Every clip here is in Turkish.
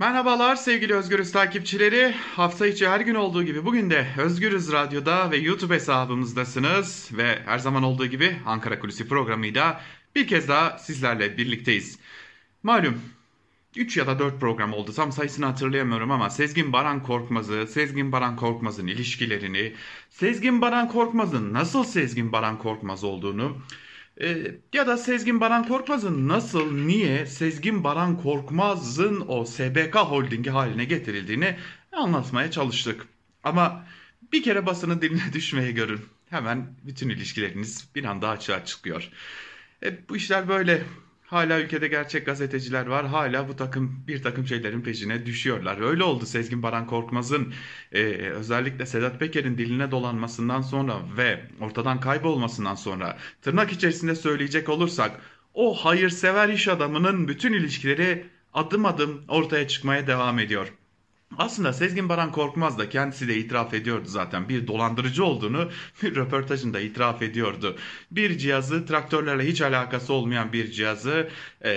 Merhabalar sevgili Özgürüz takipçileri. Hafta içi her gün olduğu gibi bugün de Özgürüz Radyo'da ve YouTube hesabımızdasınız. Ve her zaman olduğu gibi Ankara Kulisi programıyla bir kez daha sizlerle birlikteyiz. Malum 3 ya da 4 program oldu tam sayısını hatırlayamıyorum ama Sezgin Baran Korkmaz'ı, Sezgin Baran Korkmaz'ın ilişkilerini, Sezgin Baran Korkmaz'ın nasıl Sezgin Baran Korkmaz olduğunu e, ya da Sezgin Baran Korkmaz'ın nasıl, niye Sezgin Baran Korkmaz'ın o SBK holdingi haline getirildiğini anlatmaya çalıştık. Ama bir kere basının diline düşmeye görün. Hemen bütün ilişkileriniz bir anda açığa çıkıyor. E, bu işler böyle. Hala ülkede gerçek gazeteciler var. Hala bu takım bir takım şeylerin peşine düşüyorlar. Öyle oldu Sezgin Baran Korkmaz'ın e, özellikle Sedat Peker'in diline dolanmasından sonra ve ortadan kaybolmasından sonra tırnak içerisinde söyleyecek olursak o hayırsever iş adamının bütün ilişkileri adım adım ortaya çıkmaya devam ediyor. Aslında Sezgin Baran Korkmaz da kendisi de itiraf ediyordu zaten. Bir dolandırıcı olduğunu bir röportajında itiraf ediyordu. Bir cihazı traktörlerle hiç alakası olmayan bir cihazı e,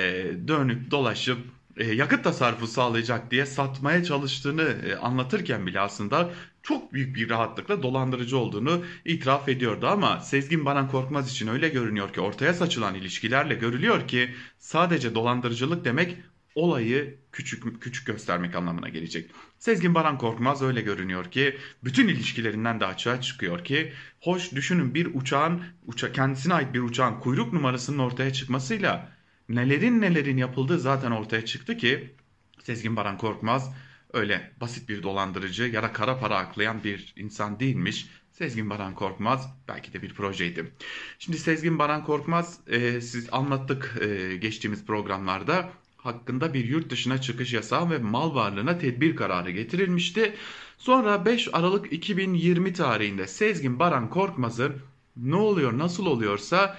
dönüp dolaşıp e, yakıt tasarrufu sağlayacak diye satmaya çalıştığını e, anlatırken bile aslında çok büyük bir rahatlıkla dolandırıcı olduğunu itiraf ediyordu ama Sezgin Baran Korkmaz için öyle görünüyor ki ortaya saçılan ilişkilerle görülüyor ki sadece dolandırıcılık demek olayı küçük küçük göstermek anlamına gelecek. Sezgin Baran Korkmaz öyle görünüyor ki bütün ilişkilerinden de açığa çıkıyor ki hoş düşünün bir uçağın uça, kendisine ait bir uçağın kuyruk numarasının ortaya çıkmasıyla nelerin nelerin yapıldığı zaten ortaya çıktı ki Sezgin Baran Korkmaz öyle basit bir dolandırıcı ya da kara para aklayan bir insan değilmiş. Sezgin Baran Korkmaz belki de bir projeydi. Şimdi Sezgin Baran Korkmaz e, siz anlattık e, geçtiğimiz programlarda hakkında bir yurt dışına çıkış yasağı ve mal varlığına tedbir kararı getirilmişti. Sonra 5 Aralık 2020 tarihinde Sezgin Baran Korkmaz'ın ne oluyor nasıl oluyorsa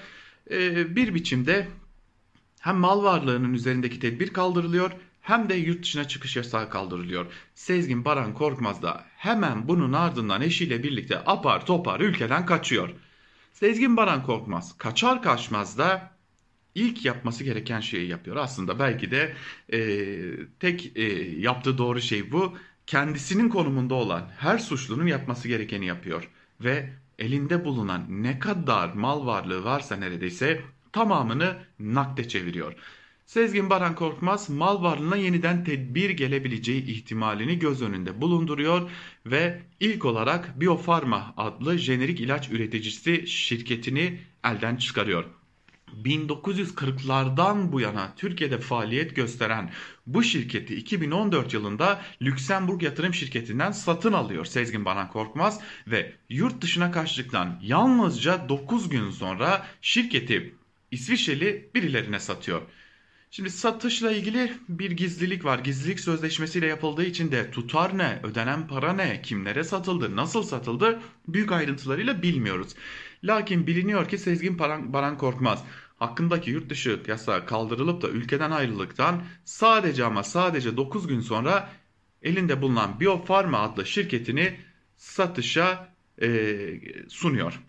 e, bir biçimde hem mal varlığının üzerindeki tedbir kaldırılıyor hem de yurt dışına çıkış yasağı kaldırılıyor. Sezgin Baran Korkmaz da hemen bunun ardından eşiyle birlikte apar topar ülkeden kaçıyor. Sezgin Baran Korkmaz kaçar kaçmaz da ilk yapması gereken şeyi yapıyor. Aslında belki de e, tek e, yaptığı doğru şey bu. Kendisinin konumunda olan her suçlunun yapması gerekeni yapıyor. Ve elinde bulunan ne kadar mal varlığı varsa neredeyse tamamını nakde çeviriyor. Sezgin Baran Korkmaz mal varlığına yeniden tedbir gelebileceği ihtimalini göz önünde bulunduruyor ve ilk olarak Biofarma adlı jenerik ilaç üreticisi şirketini elden çıkarıyor. 1940'lardan bu yana Türkiye'de faaliyet gösteren bu şirketi 2014 yılında Lüksemburg yatırım şirketinden satın alıyor Sezgin Baran Korkmaz ve yurt dışına kaçtıktan yalnızca 9 gün sonra şirketi İsviçreli birilerine satıyor. Şimdi satışla ilgili bir gizlilik var. Gizlilik sözleşmesiyle yapıldığı için de tutar ne, ödenen para ne, kimlere satıldı, nasıl satıldı büyük ayrıntılarıyla bilmiyoruz. Lakin biliniyor ki Sezgin Baran Korkmaz hakkındaki yurt dışı yasağı kaldırılıp da ülkeden ayrıldıktan sadece ama sadece 9 gün sonra elinde bulunan Biofarma adlı şirketini satışa e, sunuyor.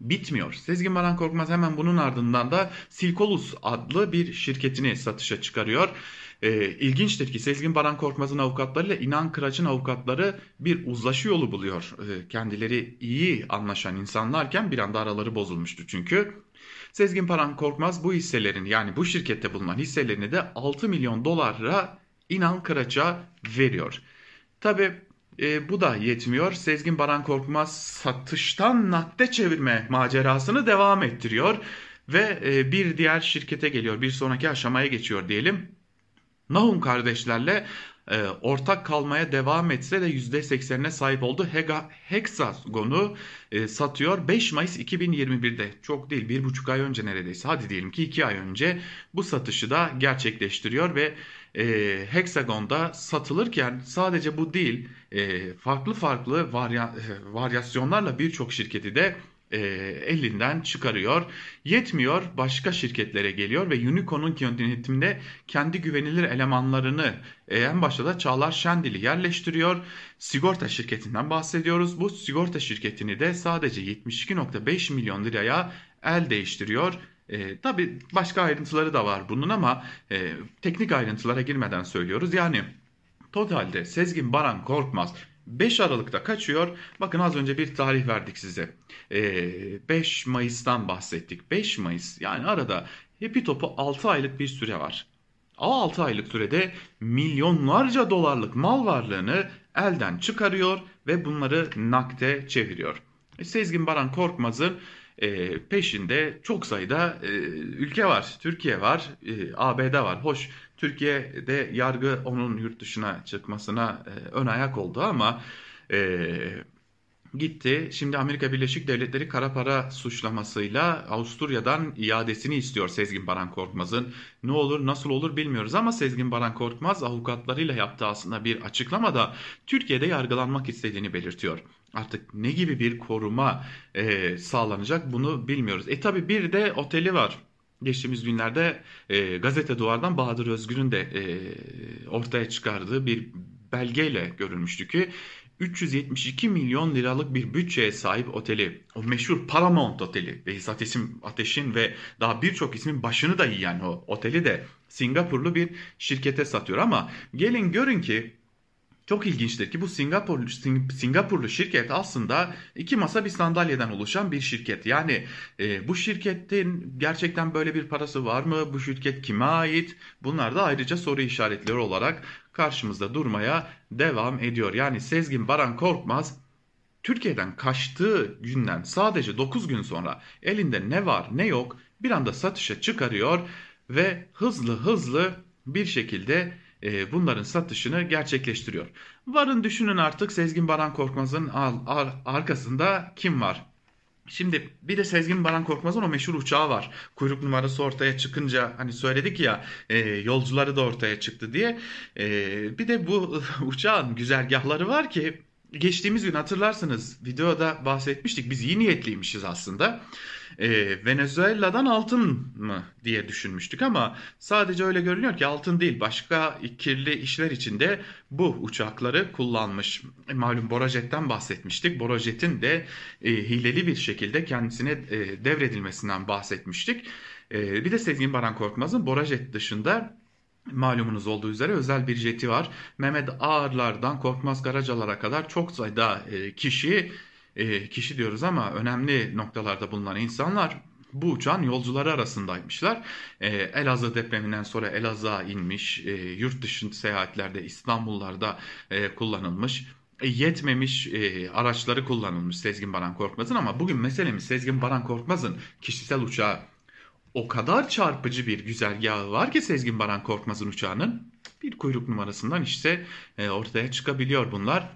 Bitmiyor. Sezgin Baran Korkmaz hemen bunun ardından da Silkolus adlı bir şirketini satışa çıkarıyor. E, ilginçtir ki Sezgin Baran Korkmaz'ın avukatlarıyla İnan Kıraç'ın avukatları bir uzlaşı yolu buluyor. E, kendileri iyi anlaşan insanlarken bir anda araları bozulmuştu çünkü. Sezgin Paran Korkmaz bu hisselerin yani bu şirkette bulunan hisselerini de 6 milyon dolara İnan Kıraç'a veriyor. Tabi e, bu da yetmiyor. Sezgin Baran Korkmaz satıştan nakde çevirme macerasını devam ettiriyor. Ve e, bir diğer şirkete geliyor. Bir sonraki aşamaya geçiyor diyelim. Nahum kardeşlerle e, ortak kalmaya devam etse de %80'ine sahip oldu. Hega, Hexagon'u e, satıyor 5 Mayıs 2021'de. Çok değil 1,5 ay önce neredeyse hadi diyelim ki 2 ay önce bu satışı da gerçekleştiriyor ve e, Hexagon'da satılırken sadece bu değil farklı farklı varya, varyasyonlarla birçok şirketi de e, elinden çıkarıyor. Yetmiyor başka şirketlere geliyor ve Unicorn'un yönetiminde kendi güvenilir elemanlarını e, en başta da Çağlar Şendil'i yerleştiriyor. Sigorta şirketinden bahsediyoruz. Bu sigorta şirketini de sadece 72.5 milyon liraya el değiştiriyor. E, Tabi başka ayrıntıları da var bunun ama e, teknik ayrıntılara girmeden söylüyoruz. Yani Totalde Sezgin Baran Korkmaz 5 Aralık'ta kaçıyor. Bakın az önce bir tarih verdik size. Ee, 5 Mayıs'tan bahsettik. 5 Mayıs yani arada Happy Top'u 6 aylık bir süre var. O 6 aylık sürede milyonlarca dolarlık mal varlığını elden çıkarıyor ve bunları nakde çeviriyor. E, Sezgin Baran Korkmaz'ın e, peşinde çok sayıda e, ülke var. Türkiye var, e, ABD var. Hoş Türkiye'de yargı onun yurt dışına çıkmasına e, ön ayak oldu ama e, gitti. Şimdi Amerika Birleşik Devletleri kara para suçlamasıyla Avusturya'dan iadesini istiyor Sezgin Baran Korkmaz'ın. Ne olur nasıl olur bilmiyoruz ama Sezgin Baran Korkmaz avukatlarıyla yaptığı aslında bir açıklamada Türkiye'de yargılanmak istediğini belirtiyor. Artık ne gibi bir koruma e, sağlanacak bunu bilmiyoruz. E tabi bir de oteli var. Geçtiğimiz günlerde e, gazete duvardan Bahadır Özgür'ün de e, ortaya çıkardığı bir belgeyle görülmüştü ki 372 milyon liralık bir bütçeye sahip oteli, o meşhur Paramount Oteli, Behzat İsim Ateş'in ve daha birçok ismin başını da yiyen o oteli de Singapurlu bir şirkete satıyor. Ama gelin görün ki çok ilginçtir ki bu Singapurlu, Singapurlu şirket aslında iki masa bir sandalyeden oluşan bir şirket. Yani e, bu şirketin gerçekten böyle bir parası var mı? Bu şirket kime ait? Bunlar da ayrıca soru işaretleri olarak karşımızda durmaya devam ediyor. Yani Sezgin Baran Korkmaz Türkiye'den kaçtığı günden sadece 9 gün sonra elinde ne var ne yok bir anda satışa çıkarıyor ve hızlı hızlı bir şekilde e, bunların satışını gerçekleştiriyor. Varın düşünün artık Sezgin Baran Korkmaz'ın arkasında kim var? Şimdi bir de Sezgin Baran Korkmaz'ın o meşhur uçağı var. Kuyruk numarası ortaya çıkınca hani söyledik ya e, yolcuları da ortaya çıktı diye. E, bir de bu uçağın güzergahları var ki geçtiğimiz gün hatırlarsınız videoda bahsetmiştik. Biz iyi niyetliymişiz aslında e, Venezuela'dan altın mı diye düşünmüştük ama sadece öyle görünüyor ki altın değil başka kirli işler içinde bu uçakları kullanmış. E, malum Borajet'ten bahsetmiştik. Borajet'in de e, hileli bir şekilde kendisine e, devredilmesinden bahsetmiştik. E, bir de Sezgin Baran Korkmaz'ın Borajet dışında malumunuz olduğu üzere özel bir jeti var. Mehmet Ağarlardan Korkmaz Karacalar'a kadar çok sayıda e, kişi e, kişi diyoruz ama önemli noktalarda bulunan insanlar bu uçağın yolcuları arasındaymışlar. E, Elazığ depreminden sonra Elazığ'a inmiş, yurt dışı seyahatlerde İstanbullarda kullanılmış. Yetmemiş e, araçları kullanılmış Sezgin Baran Korkmaz'ın ama bugün meselemiz Sezgin Baran Korkmaz'ın kişisel uçağı o kadar çarpıcı bir güzergahı var ki Sezgin Baran Korkmaz'ın uçağının bir kuyruk numarasından işte e, ortaya çıkabiliyor bunlar.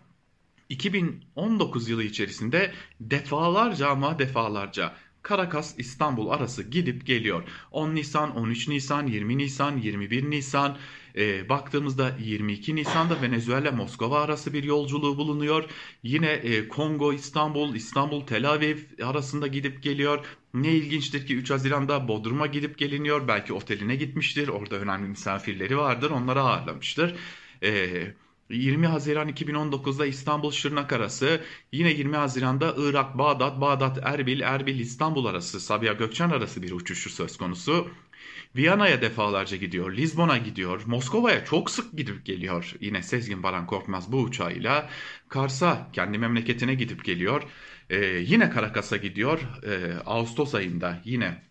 2019 yılı içerisinde defalarca ama defalarca Karakas İstanbul arası gidip geliyor. 10 Nisan, 13 Nisan, 20 Nisan, 21 Nisan, e, baktığımızda 22 Nisan'da Venezuela Moskova arası bir yolculuğu bulunuyor. Yine e, Kongo İstanbul, İstanbul Tel Aviv arasında gidip geliyor. Ne ilginçtir ki 3 Haziran'da Bodrum'a gidip geliniyor. Belki oteline gitmiştir. Orada önemli misafirleri vardır. Onları ağırlamıştır. Eee 20 Haziran 2019'da İstanbul Şırnak arası, yine 20 Haziran'da Irak Bağdat, Bağdat Erbil, Erbil İstanbul arası, Sabiha Gökçen arası bir uçuşu söz konusu. Viyana'ya defalarca gidiyor, Lizbon'a gidiyor, Moskova'ya çok sık gidip geliyor. Yine Sezgin Baran Korkmaz bu uçağıyla Kars'a kendi memleketine gidip geliyor. Ee, yine Karakas'a gidiyor. Ee, Ağustos ayında yine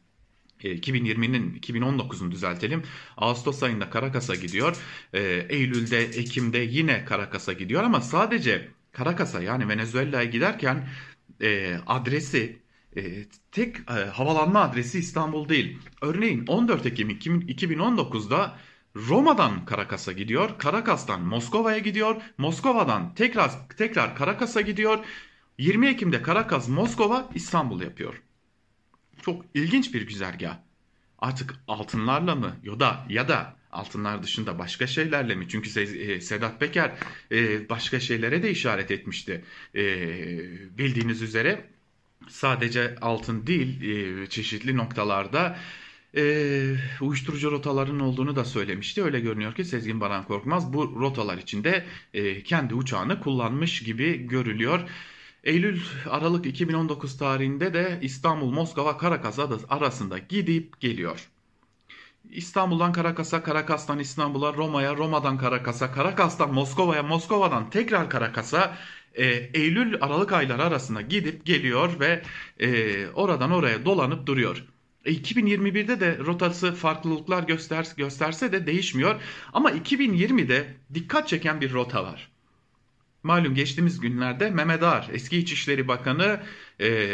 2020'nin e, 2019'un düzeltelim. Ağustos ayında Karakas'a gidiyor. E, Eylül'de, Ekim'de yine Karakas'a gidiyor ama sadece Karakas'a yani Venezuela'ya giderken e, adresi e, tek e, havalanma adresi İstanbul değil. Örneğin 14 Ekim 2019'da Roma'dan Karakas'a gidiyor. Karakas'tan Moskova'ya gidiyor. Moskova'dan tekrar tekrar Karakas'a gidiyor. 20 Ekim'de Karakas, Moskova, İstanbul yapıyor. Çok ilginç bir güzergah. Artık altınlarla mı ya da ya da altınlar dışında başka şeylerle mi? Çünkü e, Sedat Peker e, başka şeylere de işaret etmişti. E, bildiğiniz üzere sadece altın değil çeşitli noktalarda uyuşturucu rotaların olduğunu da söylemişti. Öyle görünüyor ki Sezgin Baran Korkmaz bu rotalar içinde kendi uçağını kullanmış gibi görülüyor. Eylül Aralık 2019 tarihinde de İstanbul, Moskova, Karakas arasında gidip geliyor. İstanbul'dan Karakas'a, Karakas'tan İstanbul'a, Roma'ya, Roma'dan Karakas'a, Karakas'tan Moskova'ya, Moskova'dan tekrar Karakas'a e, Eylül Aralık ayları arasında gidip geliyor ve e, oradan oraya dolanıp duruyor. E, 2021'de de rotası farklılıklar göster, gösterse de değişmiyor. Ama 2020'de dikkat çeken bir rota var. Malum geçtiğimiz günlerde Mehmet Ağar, eski İçişleri Bakanı e,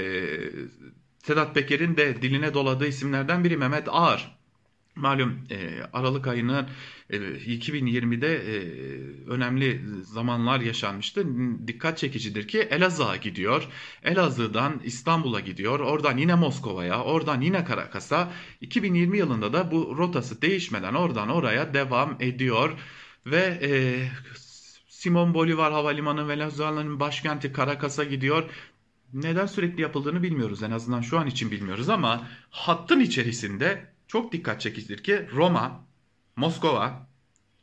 Sedat Peker'in de diline doladığı isimlerden biri Mehmet Ağar. Malum e, Aralık ayının e, 2020'de e, önemli zamanlar yaşanmıştı. Dikkat çekicidir ki Elazığ'a gidiyor. Elazığ'dan İstanbul'a gidiyor. Oradan yine Moskova'ya, oradan yine Karakas'a. 2020 yılında da bu rotası değişmeden oradan oraya devam ediyor. Ve e, Simon Bolivar Havalimanı Venezuela'nın başkenti Caracas'a gidiyor. Neden sürekli yapıldığını bilmiyoruz en azından şu an için bilmiyoruz ama hattın içerisinde çok dikkat çekicidir ki Roma, Moskova,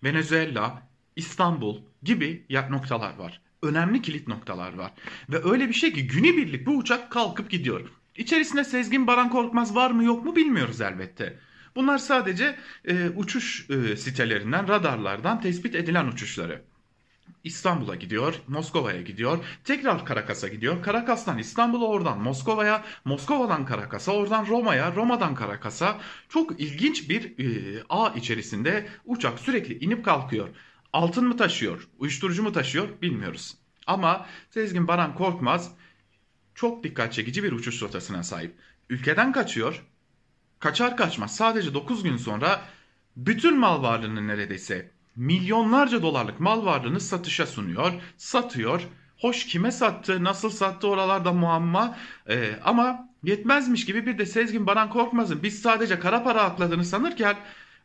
Venezuela, İstanbul gibi noktalar var. Önemli kilit noktalar var. Ve öyle bir şey ki günübirlik bu uçak kalkıp gidiyor. İçerisinde Sezgin Baran Korkmaz var mı yok mu bilmiyoruz elbette. Bunlar sadece e, uçuş e, sitelerinden, radarlardan tespit edilen uçuşları. İstanbul'a gidiyor, Moskova'ya gidiyor, tekrar Karakas'a gidiyor. Karakas'tan İstanbul'a, oradan Moskova'ya, Moskova'dan Karakas'a, oradan Roma'ya, Roma'dan Karakas'a çok ilginç bir e, ağ içerisinde uçak sürekli inip kalkıyor. Altın mı taşıyor, uyuşturucu mu taşıyor bilmiyoruz. Ama Sezgin Baran Korkmaz çok dikkat çekici bir uçuş rotasına sahip. Ülkeden kaçıyor, kaçar kaçmaz sadece 9 gün sonra bütün mal varlığını neredeyse milyonlarca dolarlık mal varlığını satışa sunuyor, satıyor. Hoş kime sattı, nasıl sattı oralarda muamma. Ee, ama yetmezmiş gibi bir de Sezgin Baran Korkmaz'ın biz sadece kara para akladığını sanırken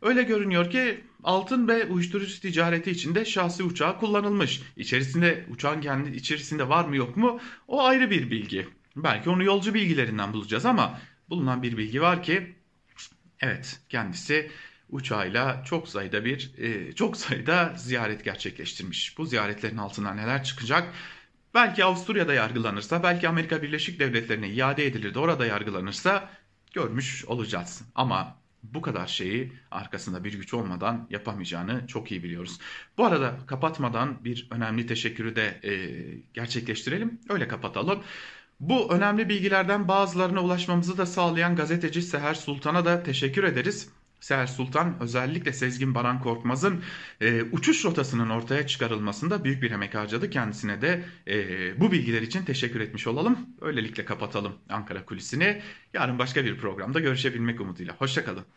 öyle görünüyor ki altın ve uyuşturucu ticareti içinde şahsi uçağı kullanılmış. İçerisinde uçağın kendi içerisinde var mı yok mu o ayrı bir bilgi. Belki onu yolcu bilgilerinden bulacağız ama bulunan bir bilgi var ki evet kendisi uçağıyla çok sayıda bir e, çok sayıda ziyaret gerçekleştirmiş. Bu ziyaretlerin altından neler çıkacak? Belki Avusturya'da yargılanırsa, belki Amerika Birleşik Devletleri'ne iade edilir de orada yargılanırsa görmüş olacağız. Ama bu kadar şeyi arkasında bir güç olmadan yapamayacağını çok iyi biliyoruz. Bu arada kapatmadan bir önemli teşekkürü de e, gerçekleştirelim. Öyle kapatalım. Bu önemli bilgilerden bazılarına ulaşmamızı da sağlayan gazeteci Seher Sultan'a da teşekkür ederiz. Seher Sultan özellikle Sezgin Baran Korkmaz'ın e, uçuş rotasının ortaya çıkarılmasında büyük bir emek harcadı. Kendisine de e, bu bilgiler için teşekkür etmiş olalım. Öylelikle kapatalım Ankara Kulisi'ni. Yarın başka bir programda görüşebilmek umuduyla. Hoşçakalın.